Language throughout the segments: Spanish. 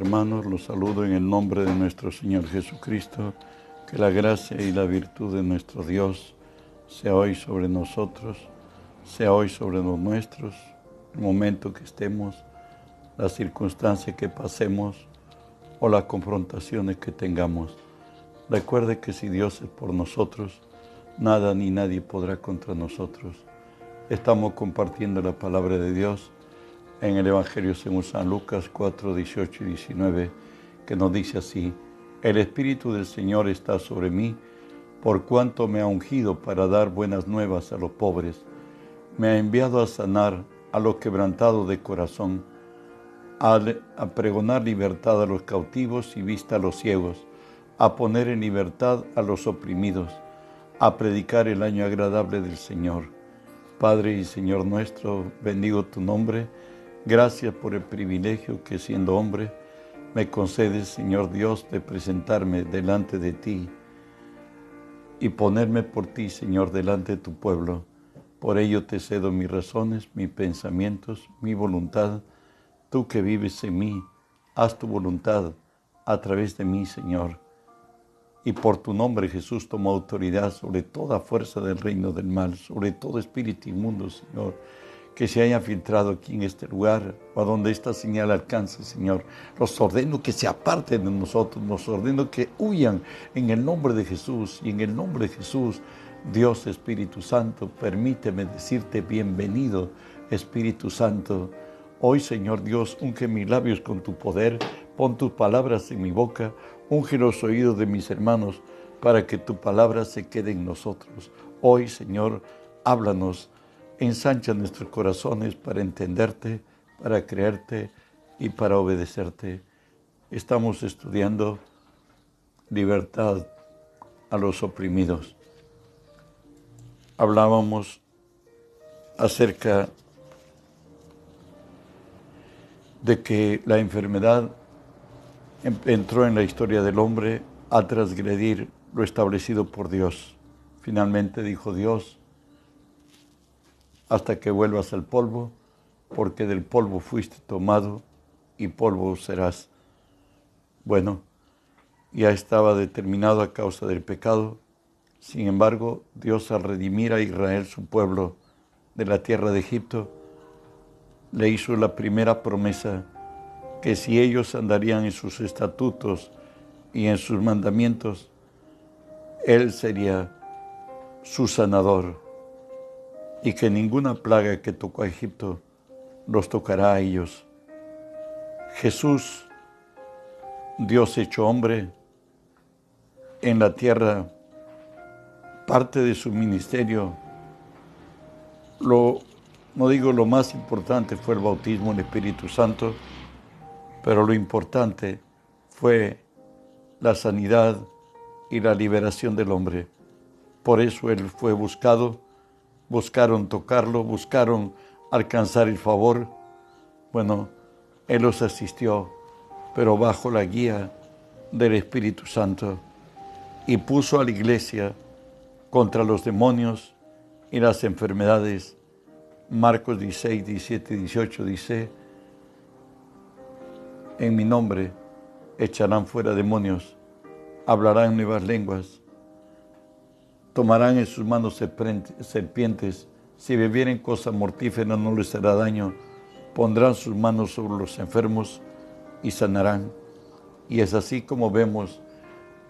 hermanos, los saludo en el nombre de nuestro Señor Jesucristo. Que la gracia y la virtud de nuestro Dios sea hoy sobre nosotros, sea hoy sobre los nuestros, el momento que estemos, la circunstancia que pasemos o las confrontaciones que tengamos. Recuerde que si Dios es por nosotros, nada ni nadie podrá contra nosotros. Estamos compartiendo la palabra de Dios en el Evangelio según San Lucas 4, 18 y 19, que nos dice así, el Espíritu del Señor está sobre mí, por cuanto me ha ungido para dar buenas nuevas a los pobres, me ha enviado a sanar a los quebrantados de corazón, a, a pregonar libertad a los cautivos y vista a los ciegos, a poner en libertad a los oprimidos, a predicar el año agradable del Señor. Padre y Señor nuestro, bendigo tu nombre Gracias por el privilegio que siendo hombre me concedes, Señor Dios, de presentarme delante de ti y ponerme por ti, Señor, delante de tu pueblo. Por ello te cedo mis razones, mis pensamientos, mi voluntad. Tú que vives en mí, haz tu voluntad a través de mí, Señor. Y por tu nombre, Jesús, tomo autoridad sobre toda fuerza del reino del mal, sobre todo espíritu inmundo, Señor que se haya filtrado aquí en este lugar o a donde esta señal alcance, Señor. Los ordeno que se aparten de nosotros, los ordeno que huyan en el nombre de Jesús y en el nombre de Jesús. Dios Espíritu Santo, permíteme decirte bienvenido, Espíritu Santo. Hoy, Señor Dios, unge mis labios con tu poder, pon tus palabras en mi boca, unge los oídos de mis hermanos para que tu palabra se quede en nosotros. Hoy, Señor, háblanos ensancha nuestros corazones para entenderte, para creerte y para obedecerte. Estamos estudiando libertad a los oprimidos. Hablábamos acerca de que la enfermedad entró en la historia del hombre a transgredir lo establecido por Dios. Finalmente dijo Dios, hasta que vuelvas al polvo, porque del polvo fuiste tomado y polvo serás. Bueno, ya estaba determinado a causa del pecado. Sin embargo, Dios al redimir a Israel, su pueblo, de la tierra de Egipto, le hizo la primera promesa que si ellos andarían en sus estatutos y en sus mandamientos, Él sería su sanador y que ninguna plaga que tocó a Egipto los tocará a ellos. Jesús, Dios hecho hombre, en la tierra, parte de su ministerio, lo, no digo lo más importante fue el bautismo en Espíritu Santo, pero lo importante fue la sanidad y la liberación del hombre. Por eso Él fue buscado buscaron tocarlo, buscaron alcanzar el favor. Bueno, Él los asistió, pero bajo la guía del Espíritu Santo y puso a la iglesia contra los demonios y las enfermedades. Marcos 16, 17, 18 dice, en mi nombre echarán fuera demonios, hablarán nuevas lenguas tomarán en sus manos serpientes, si bebieren cosa mortífera no les hará daño, pondrán sus manos sobre los enfermos y sanarán. Y es así como vemos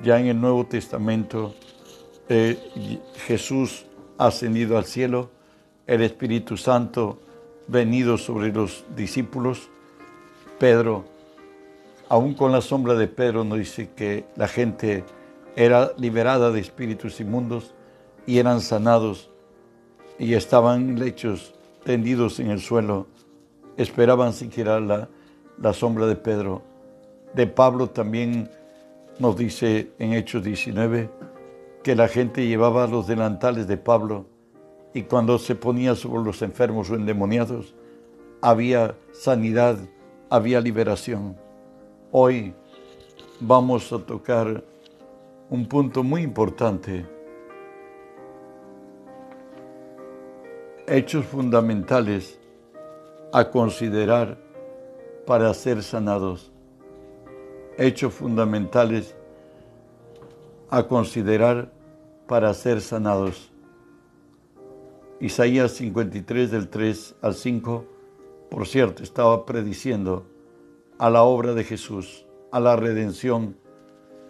ya en el Nuevo Testamento, eh, Jesús ascendido al cielo, el Espíritu Santo venido sobre los discípulos, Pedro, aún con la sombra de Pedro, nos dice que la gente era liberada de espíritus inmundos y eran sanados y estaban lechos tendidos en el suelo, esperaban siquiera la, la sombra de Pedro. De Pablo también nos dice en Hechos 19 que la gente llevaba los delantales de Pablo y cuando se ponía sobre los enfermos o endemoniados, había sanidad, había liberación. Hoy vamos a tocar un punto muy importante hechos fundamentales a considerar para ser sanados. hechos fundamentales a considerar para ser sanados. Isaías 53 del 3 al 5, por cierto, estaba prediciendo a la obra de Jesús, a la redención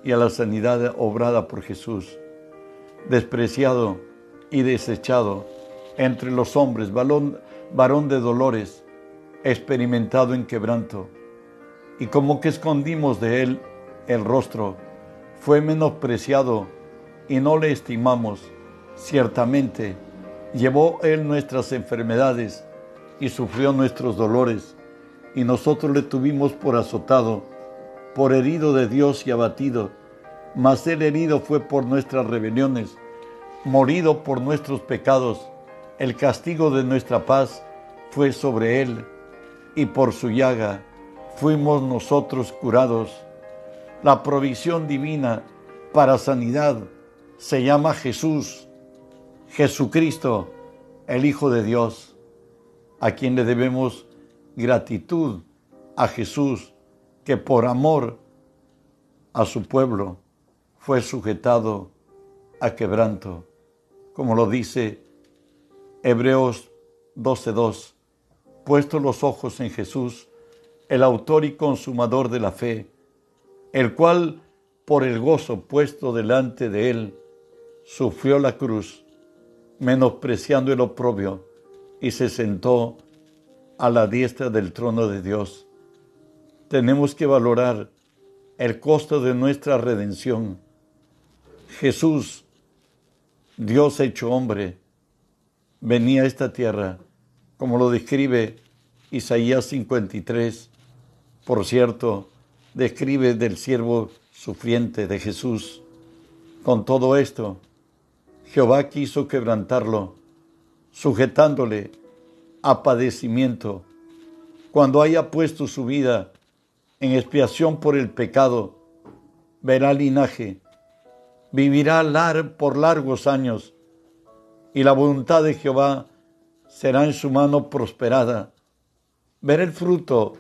y a la sanidad obrada por Jesús, despreciado y desechado entre los hombres, varón, de dolores, experimentado en quebranto, y como que escondimos de él el rostro, fue menospreciado y no le estimamos. Ciertamente, llevó él nuestras enfermedades y sufrió nuestros dolores, y nosotros le tuvimos por azotado, por herido de Dios y abatido. Mas el herido fue por nuestras rebeliones, morido por nuestros pecados. El castigo de nuestra paz fue sobre él, y por su llaga fuimos nosotros curados. La provisión divina para sanidad se llama Jesús, Jesucristo, el Hijo de Dios, a quien le debemos gratitud a Jesús, que por amor a su pueblo fue sujetado a quebranto, como lo dice Hebreos 12.2, puesto los ojos en Jesús, el autor y consumador de la fe, el cual, por el gozo puesto delante de él, sufrió la cruz, menospreciando el oprobio, y se sentó a la diestra del trono de Dios. Tenemos que valorar el costo de nuestra redención. Jesús, Dios hecho hombre, venía a esta tierra, como lo describe Isaías 53. Por cierto, describe del siervo sufriente de Jesús. Con todo esto, Jehová quiso quebrantarlo, sujetándole a padecimiento. Cuando haya puesto su vida en expiación por el pecado, verá linaje, vivirá por largos años, y la voluntad de Jehová será en su mano prosperada. Verá el fruto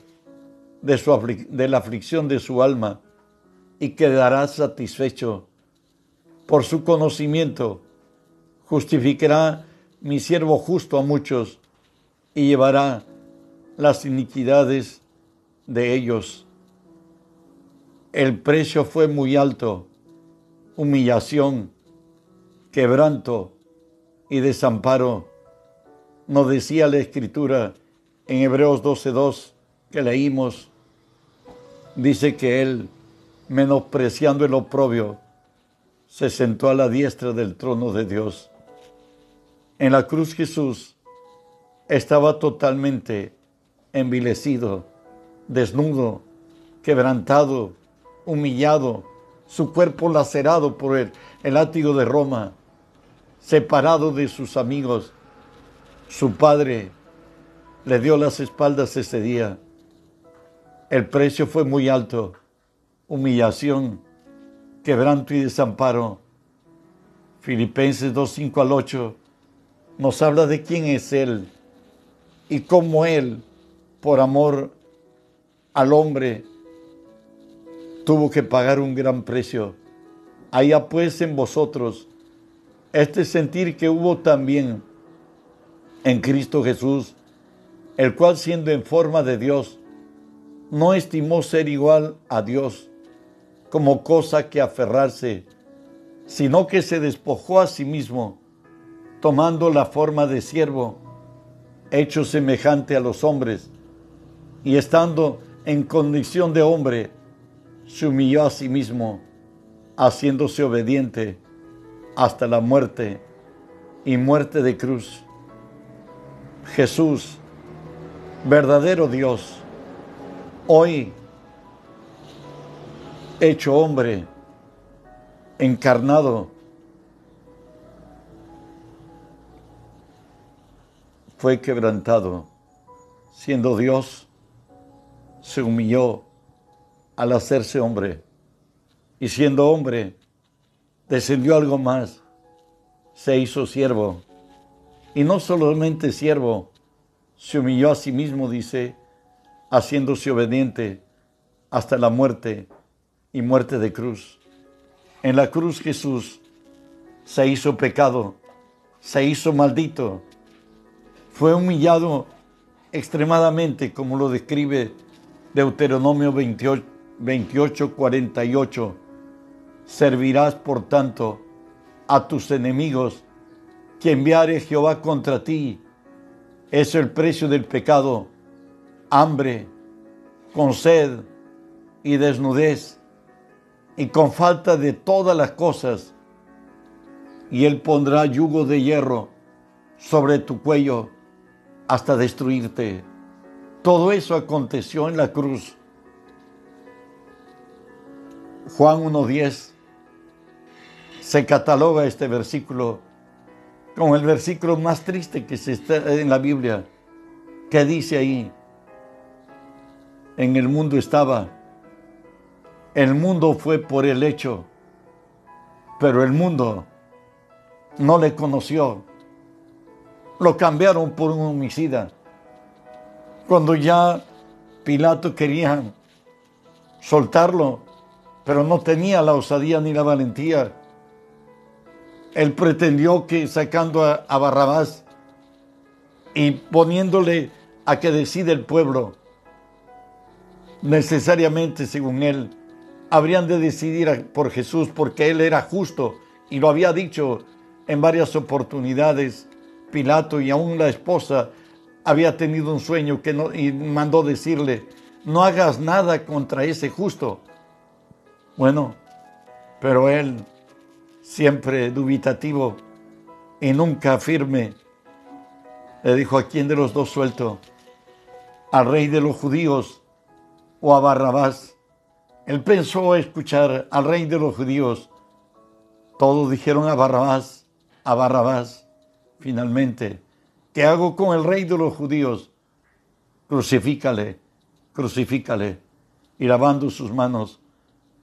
de, su de la aflicción de su alma y quedará satisfecho. Por su conocimiento justificará mi siervo justo a muchos y llevará las iniquidades de ellos. El precio fue muy alto, humillación, quebranto y desamparo. Nos decía la Escritura en Hebreos 12.2 que leímos, dice que él, menospreciando el oprobio, se sentó a la diestra del trono de Dios. En la cruz Jesús estaba totalmente envilecido, desnudo, quebrantado, humillado, su cuerpo lacerado por el, el látigo de Roma, separado de sus amigos. Su padre le dio las espaldas ese día. El precio fue muy alto, humillación, quebranto y desamparo. Filipenses 2, 5 al 8 nos habla de quién es Él y cómo Él, por amor al hombre, tuvo que pagar un gran precio. Allá pues en vosotros este sentir que hubo también en Cristo Jesús, el cual siendo en forma de Dios, no estimó ser igual a Dios como cosa que aferrarse, sino que se despojó a sí mismo, tomando la forma de siervo hecho semejante a los hombres, y estando en condición de hombre, se humilló a sí mismo, haciéndose obediente hasta la muerte y muerte de cruz. Jesús, verdadero Dios, hoy hecho hombre, encarnado, fue quebrantado. Siendo Dios, se humilló al hacerse hombre. Y siendo hombre, descendió algo más. Se hizo siervo. Y no solamente siervo, se humilló a sí mismo, dice, haciéndose obediente hasta la muerte y muerte de cruz. En la cruz Jesús se hizo pecado, se hizo maldito, fue humillado extremadamente, como lo describe Deuteronomio 28, 28 48. Servirás, por tanto, a tus enemigos que enviare Jehová contra ti. Es el precio del pecado, hambre, con sed y desnudez, y con falta de todas las cosas. Y él pondrá yugo de hierro sobre tu cuello hasta destruirte. Todo eso aconteció en la cruz. Juan 1.10 se cataloga este versículo como el versículo más triste que se está en la Biblia, que dice ahí, en el mundo estaba, el mundo fue por el hecho, pero el mundo no le conoció, lo cambiaron por un homicida. Cuando ya Pilato quería soltarlo, pero no tenía la osadía ni la valentía, él pretendió que sacando a, Barrabás y poniéndole a que decide el pueblo, necesariamente, según él, habrían de decidir por Jesús porque él era justo y lo había dicho en varias oportunidades. Pilato y aún la esposa había tenido un sueño que y mandó decirle, no hagas nada contra ese justo. Bueno, pero él siempre dubitativo y nunca firme, le dijo, ¿a quién de los dos suelto? ¿Al rey de los judíos o a Barrabás? Él pensó escuchar al rey de los judíos. Todos dijeron a Barrabás, a Barrabás. Finalmente, ¿qué hago con el rey de los judíos? Crucifícale, crucifícale. Y lavando sus manos,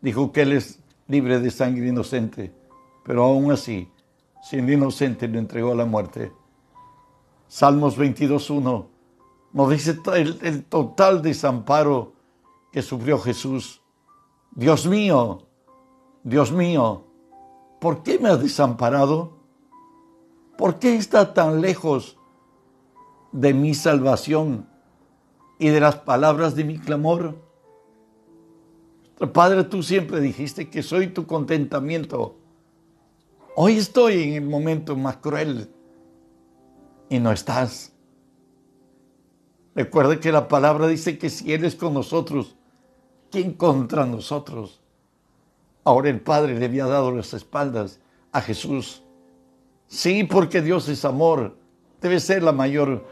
dijo que él es libre de sangre inocente pero aún así, siendo inocente, le entregó a la muerte. Salmos 22.1 nos dice el, el total desamparo que sufrió Jesús. Dios mío, Dios mío, ¿por qué me has desamparado? ¿Por qué está tan lejos de mi salvación y de las palabras de mi clamor? Padre, tú siempre dijiste que soy tu contentamiento Hoy estoy en el momento más cruel y no estás. Recuerde que la palabra dice que si Él es con nosotros, ¿quién contra nosotros? Ahora el Padre le había dado las espaldas a Jesús. Sí, porque Dios es amor. Debe ser la mayor,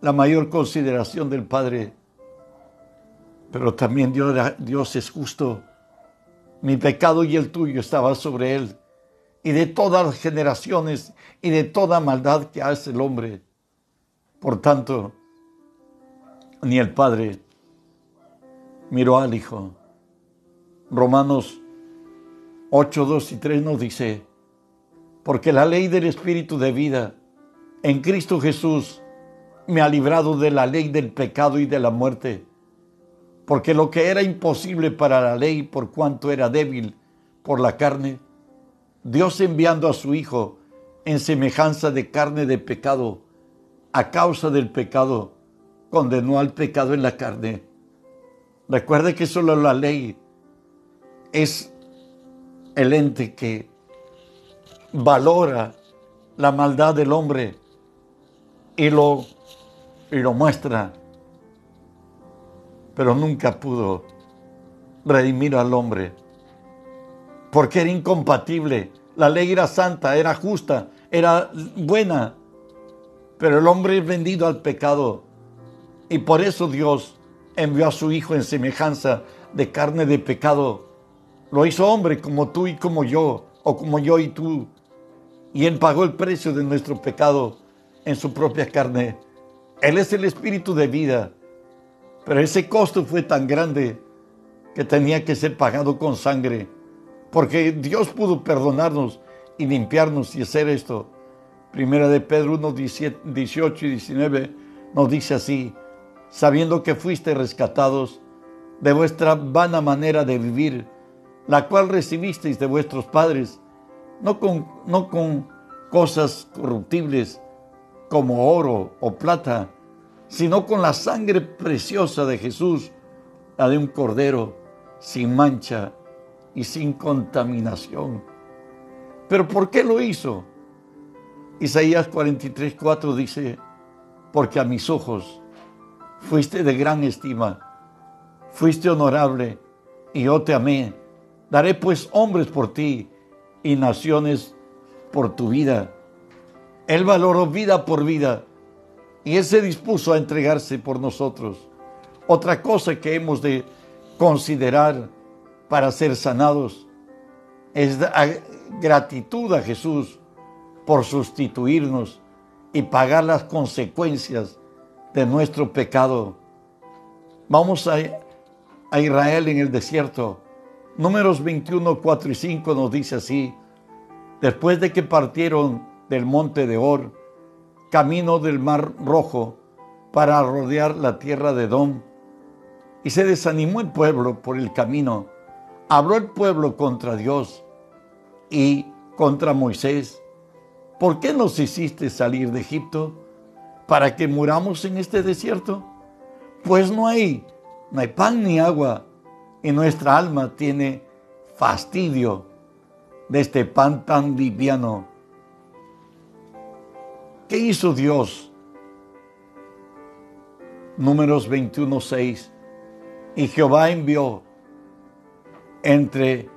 la mayor consideración del Padre. Pero también Dios, Dios es justo. Mi pecado y el tuyo estaba sobre Él y de todas las generaciones y de toda maldad que hace el hombre. Por tanto, ni el Padre miró al Hijo. Romanos 8, 2 y 3 nos dice, porque la ley del Espíritu de vida en Cristo Jesús me ha librado de la ley del pecado y de la muerte, porque lo que era imposible para la ley por cuanto era débil por la carne, Dios enviando a su Hijo en semejanza de carne de pecado, a causa del pecado, condenó al pecado en la carne. Recuerde que solo la ley es el ente que valora la maldad del hombre y lo, y lo muestra, pero nunca pudo redimir al hombre porque era incompatible. La ley era santa, era justa, era buena, pero el hombre es vendido al pecado. Y por eso Dios envió a su Hijo en semejanza de carne de pecado. Lo hizo hombre como tú y como yo, o como yo y tú. Y Él pagó el precio de nuestro pecado en su propia carne. Él es el espíritu de vida. Pero ese costo fue tan grande que tenía que ser pagado con sangre porque Dios pudo perdonarnos y limpiarnos y hacer esto. Primera de Pedro 1, 18 y 19 nos dice así, sabiendo que fuiste rescatados de vuestra vana manera de vivir la cual recibisteis de vuestros padres, no con, no con cosas corruptibles como oro o plata, sino con la sangre preciosa de Jesús, la de un cordero sin mancha y sin contaminación. ¿Pero por qué lo hizo? Isaías 43, 4 dice, porque a mis ojos fuiste de gran estima, fuiste honorable y yo te amé. Daré pues hombres por ti y naciones por tu vida. Él valoró vida por vida y Él se dispuso a entregarse por nosotros. Otra cosa que hemos de considerar para ser sanados es gratitud a Jesús por sustituirnos y pagar las consecuencias de nuestro pecado. Vamos a, Israel en el desierto. Números 21, 4 y 5 nos dice así, después de que partieron del monte de Or, camino del mar rojo, para rodear la tierra de Edom, y se desanimó el pueblo por el camino. Habló el pueblo contra Dios y contra Moisés. ¿Por qué nos hiciste salir de Egipto? ¿Para que muramos en este desierto? Pues no hay, no hay pan ni agua, y nuestra alma tiene fastidio de este pan tan liviano. ¿Qué hizo Dios? Números 21, 6 y Jehová envió entre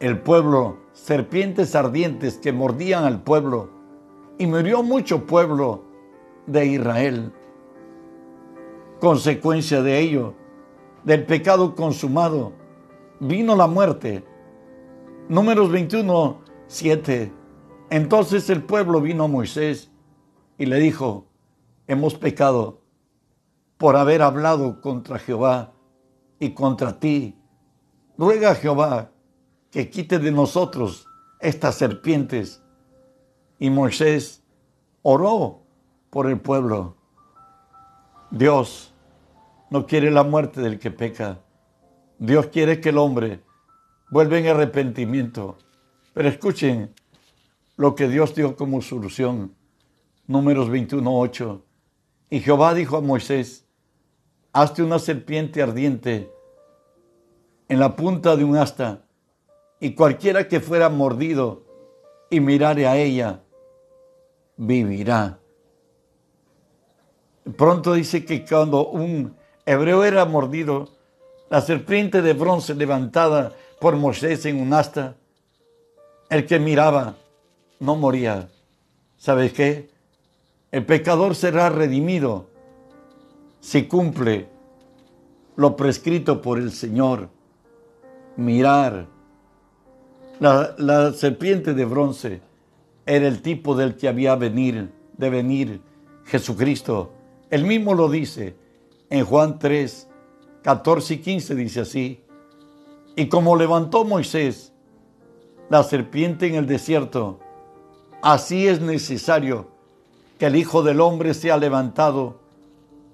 el pueblo serpientes ardientes que mordían al pueblo y murió mucho pueblo de Israel. Consecuencia de ello, del pecado consumado, vino la muerte. Números 21, 7. Entonces el pueblo vino a Moisés y le dijo, hemos pecado por haber hablado contra Jehová y contra ti. Ruega a Jehová que quite de nosotros estas serpientes. Y Moisés oró por el pueblo. Dios no quiere la muerte del que peca. Dios quiere que el hombre vuelva en arrepentimiento. Pero escuchen lo que Dios dio como solución. Números 21.8. Y Jehová dijo a Moisés, hazte una serpiente ardiente en la punta de un asta, y cualquiera que fuera mordido y mirare a ella, vivirá. Pronto dice que cuando un hebreo era mordido, la serpiente de bronce levantada por Moisés en un asta, el que miraba no moría. ¿Sabes qué? El pecador será redimido si cumple lo prescrito por el Señor. Mirar. La, serpiente de bronce era el tipo del que había venir, de venir Jesucristo. Él mismo lo dice en Juan 3, 14 y 15 dice así. Y como levantó Moisés la serpiente en el desierto, así es necesario que el Hijo del Hombre sea levantado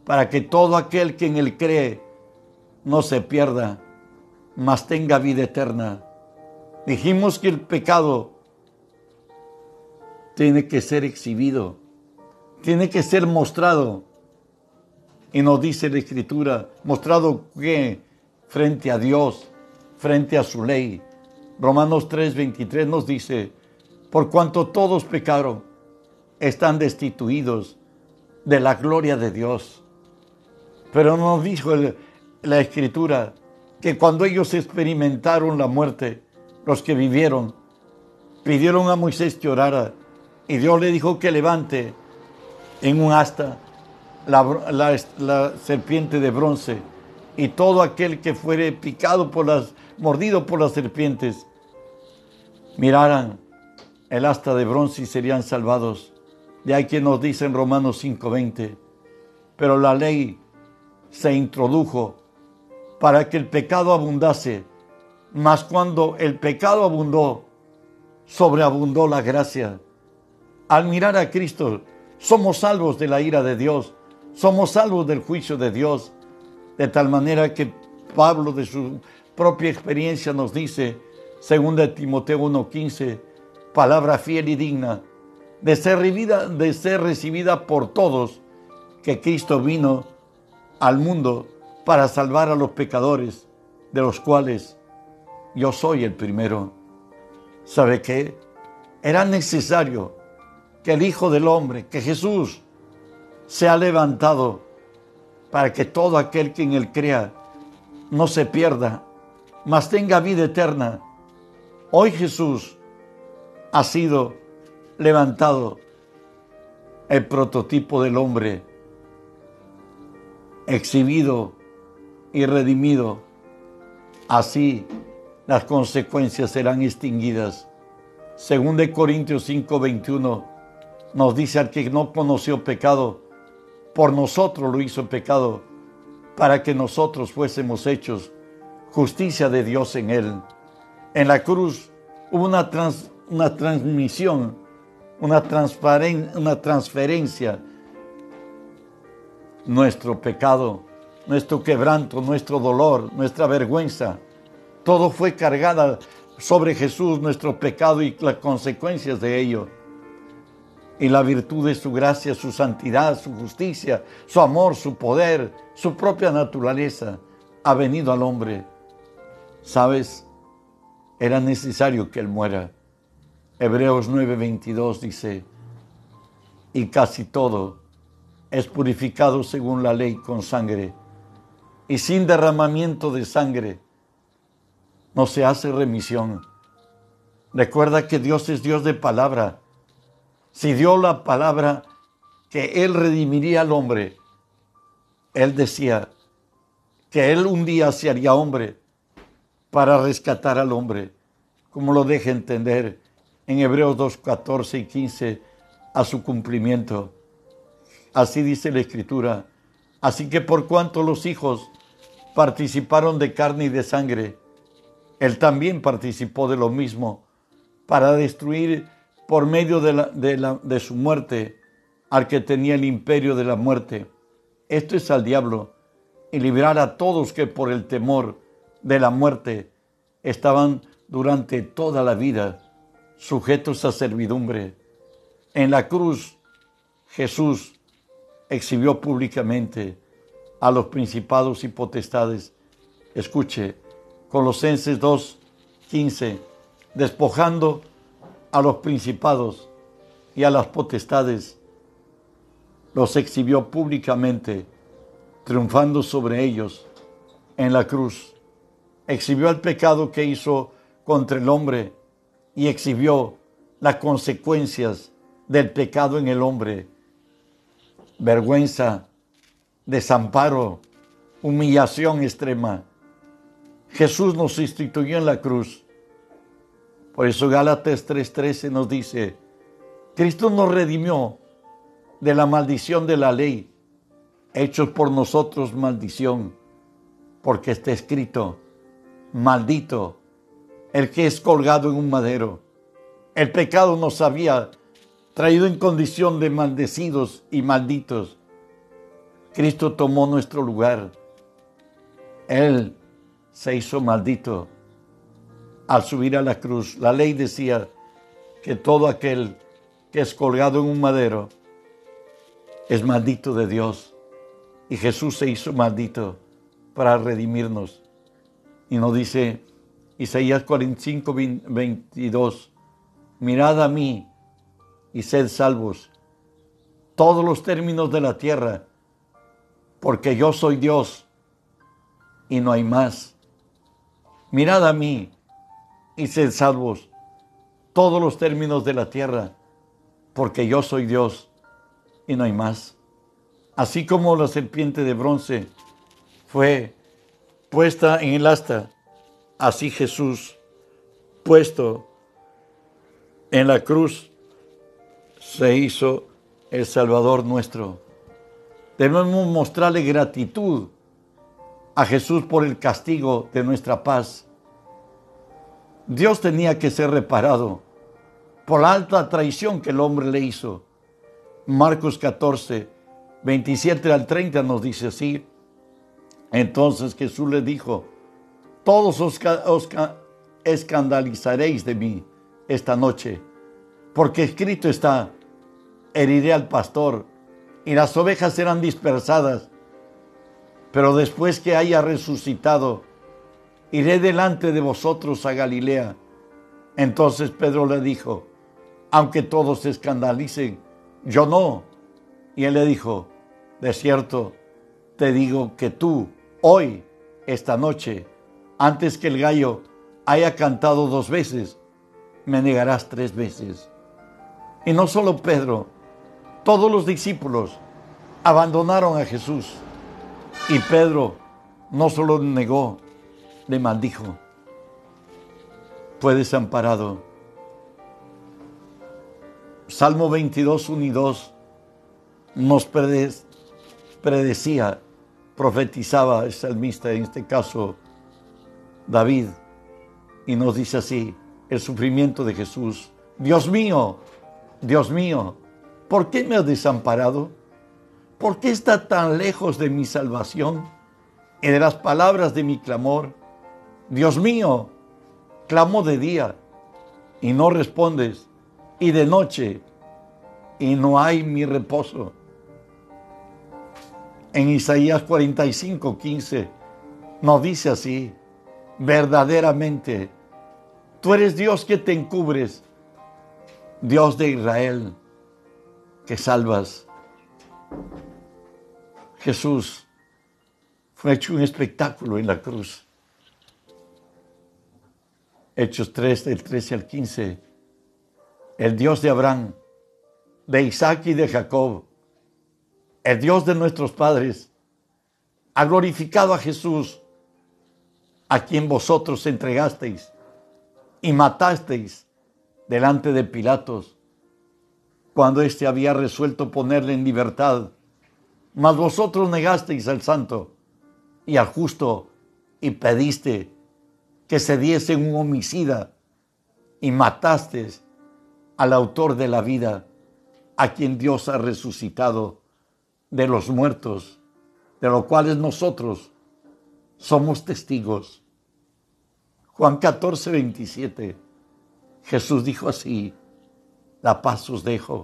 para que todo aquel que en él cree no se pierda, mas tenga vida eterna. Dijimos que el pecado tiene que ser exhibido, tiene que ser mostrado. Y nos dice la Escritura, mostrado que frente a Dios, frente a su ley. Romanos 3:23 nos dice, por cuanto todos pecaron, están destituidos de la gloria de Dios pero nos dijo la escritura que cuando ellos experimentaron la muerte, los que vivieron, pidieron a Moisés que orara y Dios le dijo que levante en un asta la, serpiente de bronce y todo aquel que fuere picado por las, mordido por las serpientes, miraran el asta de bronce y serían salvados. De ahí que nos dice en Romanos 5:20, pero la ley se introdujo para que el pecado abundase, mas cuando el pecado abundó, sobreabundó la gracia. Al mirar a Cristo, somos salvos de la ira de Dios, somos salvos del juicio de Dios, de tal manera que Pablo de su propia experiencia nos dice, según de Timoteo 1.15, palabra fiel y digna, de ser, recibida, de ser recibida por todos, que Cristo vino al mundo para salvar a los pecadores, de los cuales yo soy el primero. ¿Sabe qué? Era necesario que el Hijo del Hombre, que Jesús, se ha levantado para que todo aquel que en él crea no se pierda, mas tenga vida eterna. Hoy Jesús ha sido levantado el prototipo del hombre, exhibido y redimido. Así las consecuencias serán extinguidas. Según de Corintios 5:21 nos dice al que no conoció pecado, por nosotros lo hizo pecado, para que nosotros fuésemos hechos justicia de Dios en él. En la cruz hubo una, una transmisión, una, una transferencia. Nuestro pecado, nuestro quebranto, nuestro dolor, nuestra vergüenza, todo fue cargada sobre Jesús, nuestro pecado y las consecuencias de ello y la virtud de su gracia, su santidad, su justicia, su amor, su poder, su propia naturaleza ha venido al hombre. ¿Sabes? Era necesario que Él muera. Hebreos 9:22 dice, y casi todo es purificado según la ley con sangre, y sin derramamiento de sangre no se hace remisión. Recuerda que Dios es Dios de palabra si dio la palabra que Él redimiría al hombre, Él decía que Él un día se haría hombre para rescatar al hombre, como lo deja entender en Hebreos 2, 14 y 15 a su cumplimiento. Así dice la Escritura. Así que por cuanto los hijos participaron de carne y de sangre, Él también participó de lo mismo para destruir por medio de, su muerte al que tenía el imperio de la muerte. Esto es al diablo y liberar a todos que por el temor de la muerte estaban durante toda la vida sujetos a servidumbre. En la cruz Jesús exhibió públicamente a los principados y potestades. Escuche, Colosenses 2.15, despojando a los principados y a las potestades, los exhibió públicamente, triunfando sobre ellos en la cruz. Exhibió el pecado que hizo contra el hombre y exhibió las consecuencias del pecado en el hombre. Vergüenza, desamparo, humillación extrema. Jesús nos instituyó en la cruz por eso Gálatas 3:13 nos dice, Cristo nos redimió de la maldición de la ley, hechos por nosotros maldición, porque está escrito, maldito el que es colgado en un madero. El pecado nos había traído en condición de maldecidos y malditos. Cristo tomó nuestro lugar. Él se hizo maldito al subir a la cruz. La ley decía que todo aquel que es colgado en un madero es maldito de Dios. Y Jesús se hizo maldito para redimirnos. Y nos dice Isaías 45, 22, mirad a mí y sed salvos todos los términos de la tierra, porque yo soy Dios y no hay más. Mirad a mí y sed salvos todos los términos de la tierra, porque yo soy Dios y no hay más. Así como la serpiente de bronce fue puesta en el asta, así Jesús, puesto en la cruz, se hizo el Salvador nuestro. Debemos mostrarle gratitud a Jesús por el castigo de nuestra paz Dios tenía que ser reparado por la alta traición que el hombre le hizo. Marcos 14, 27 al 30 nos dice así. Entonces Jesús le dijo, todos os, escandalizaréis de mí esta noche, porque escrito está, heriré al pastor y las ovejas serán dispersadas, pero después que haya resucitado, iré delante de vosotros a Galilea. Entonces Pedro le dijo, aunque todos se escandalicen, yo no. Y él le dijo, de cierto, te digo que tú, hoy, esta noche, antes que el gallo haya cantado dos veces, me negarás tres veces. Y no solo Pedro, todos los discípulos abandonaron a Jesús. Y Pedro no solo negó, le maldijo. Fue desamparado. Salmo 22, 1 y 2 nos predecía, profetizaba el salmista, en este caso David, y nos dice así, el sufrimiento de Jesús. Dios mío, Dios mío, ¿por qué me has desamparado? ¿Por qué está tan lejos de mi salvación y de las palabras de mi clamor? Dios mío, clamo de día y no respondes, y de noche y no hay mi reposo. En Isaías 45, 15 nos dice así, verdaderamente, tú eres Dios que te encubres, Dios de Israel, que salvas. Jesús fue hecho un espectáculo en la cruz. Hechos 3, del 13 al 15. El Dios de Abraham, de Isaac y de Jacob, el Dios de nuestros padres, ha glorificado a Jesús, a quien vosotros entregasteis y matasteis delante de Pilatos, cuando éste había resuelto ponerle en libertad mas vosotros negasteis al santo y al justo y pediste que se diese un homicida y matasteis al autor de la vida, a quien Dios ha resucitado de los muertos, de los cuales nosotros somos testigos. Juan 14, 27. Jesús dijo así, la paz os dejo,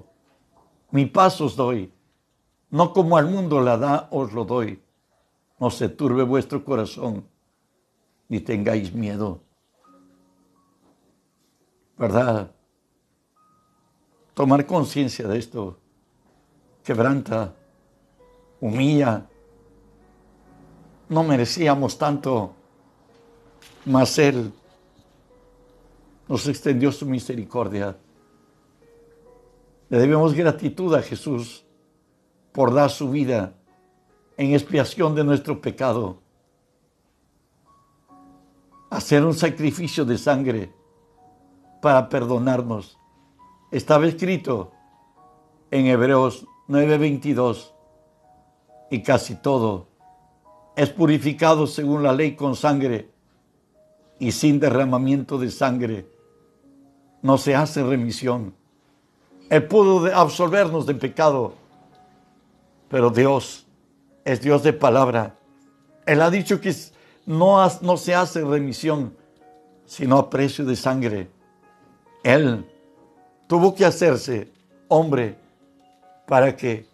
mi paz os doy no como al mundo la da, os lo doy. No se turbe vuestro corazón, ni tengáis miedo. ¿Verdad? Tomar conciencia de esto quebranta, humilla. No merecíamos tanto, mas Él nos extendió su misericordia. Le debemos gratitud a Jesús por dar su vida en expiación de nuestro pecado, hacer un sacrificio de sangre para perdonarnos. Estaba escrito en Hebreos 9:22 y casi todo es purificado según la ley con sangre y sin derramamiento de sangre no se hace remisión. Él pudo absolvernos de pecado pero Dios es Dios de palabra. Él ha dicho que no, no se hace remisión, sino a precio de sangre. Él tuvo que hacerse hombre para que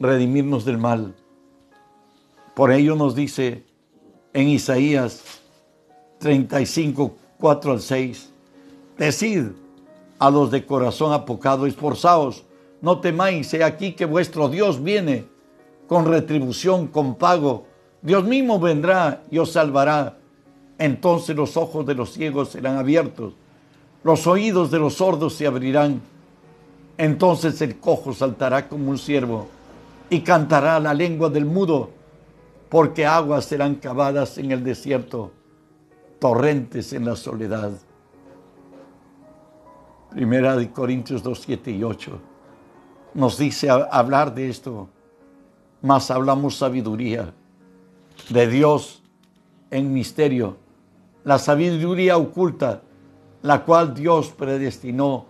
redimirnos del mal. Por ello nos dice en Isaías 35, 4 al 6, decid a los de corazón apocado, esforzaos no temáis, he aquí que vuestro Dios viene con retribución, con pago. Dios mismo vendrá y os salvará. Entonces los ojos de los ciegos serán abiertos, los oídos de los sordos se abrirán. Entonces el cojo saltará como un ciervo y cantará la lengua del mudo, porque aguas serán cavadas en el desierto, torrentes en la soledad. Primera de Corintios 2, 7 y 8 nos dice hablar de esto, más hablamos sabiduría de Dios en misterio, la sabiduría oculta, la cual Dios predestinó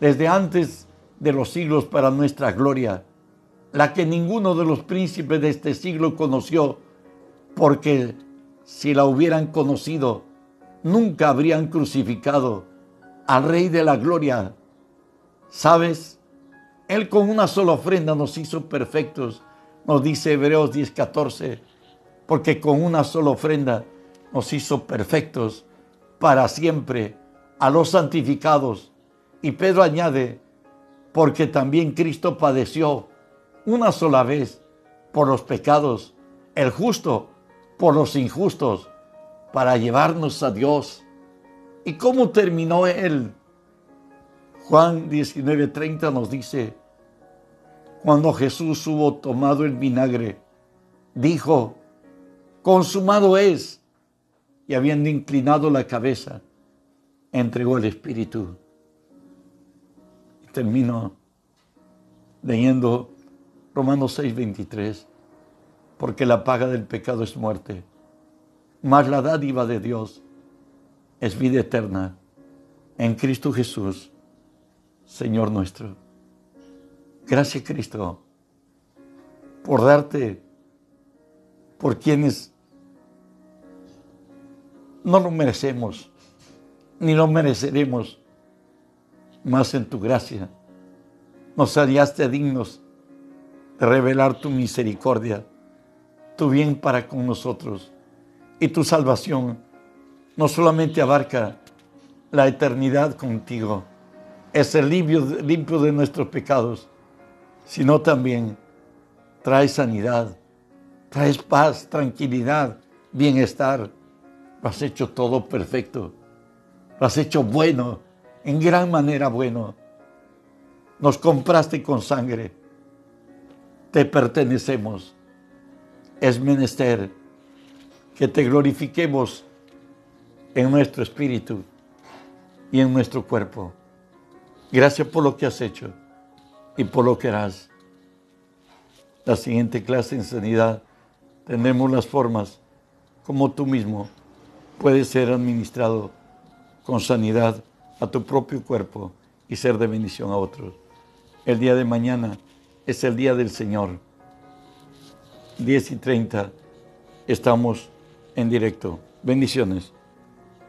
desde antes de los siglos para nuestra gloria, la que ninguno de los príncipes de este siglo conoció, porque si la hubieran conocido, nunca habrían crucificado al Rey de la Gloria. ¿Sabes? Él con una sola ofrenda nos hizo perfectos, nos dice Hebreos 10:14, porque con una sola ofrenda nos hizo perfectos para siempre a los santificados. Y Pedro añade, porque también Cristo padeció una sola vez por los pecados, el justo por los injustos, para llevarnos a Dios. ¿Y cómo terminó él? Juan 19:30 nos dice, cuando Jesús hubo tomado el vinagre, dijo, consumado es, y habiendo inclinado la cabeza, entregó el Espíritu. Y termino leyendo Romanos 6:23, porque la paga del pecado es muerte, mas la dádiva de Dios es vida eterna en Cristo Jesús, Señor nuestro. Gracias Cristo por darte por quienes no lo merecemos, ni lo mereceremos, más en tu gracia nos hallaste dignos de revelar tu misericordia, tu bien para con nosotros y tu salvación no solamente abarca la eternidad contigo, es el limpio, limpio de nuestros pecados, sino también trae sanidad, traes paz, tranquilidad, bienestar. Lo has hecho todo perfecto, lo has hecho bueno, en gran manera bueno. Nos compraste con sangre, te pertenecemos. Es menester que te glorifiquemos en nuestro espíritu y en nuestro cuerpo. Gracias por lo que has hecho y por lo que harás. La siguiente clase en sanidad tendremos las formas como tú mismo puedes ser administrado con sanidad a tu propio cuerpo y ser de bendición a otros. El día de mañana es el día del Señor. 10 y 30 estamos en directo. Bendiciones.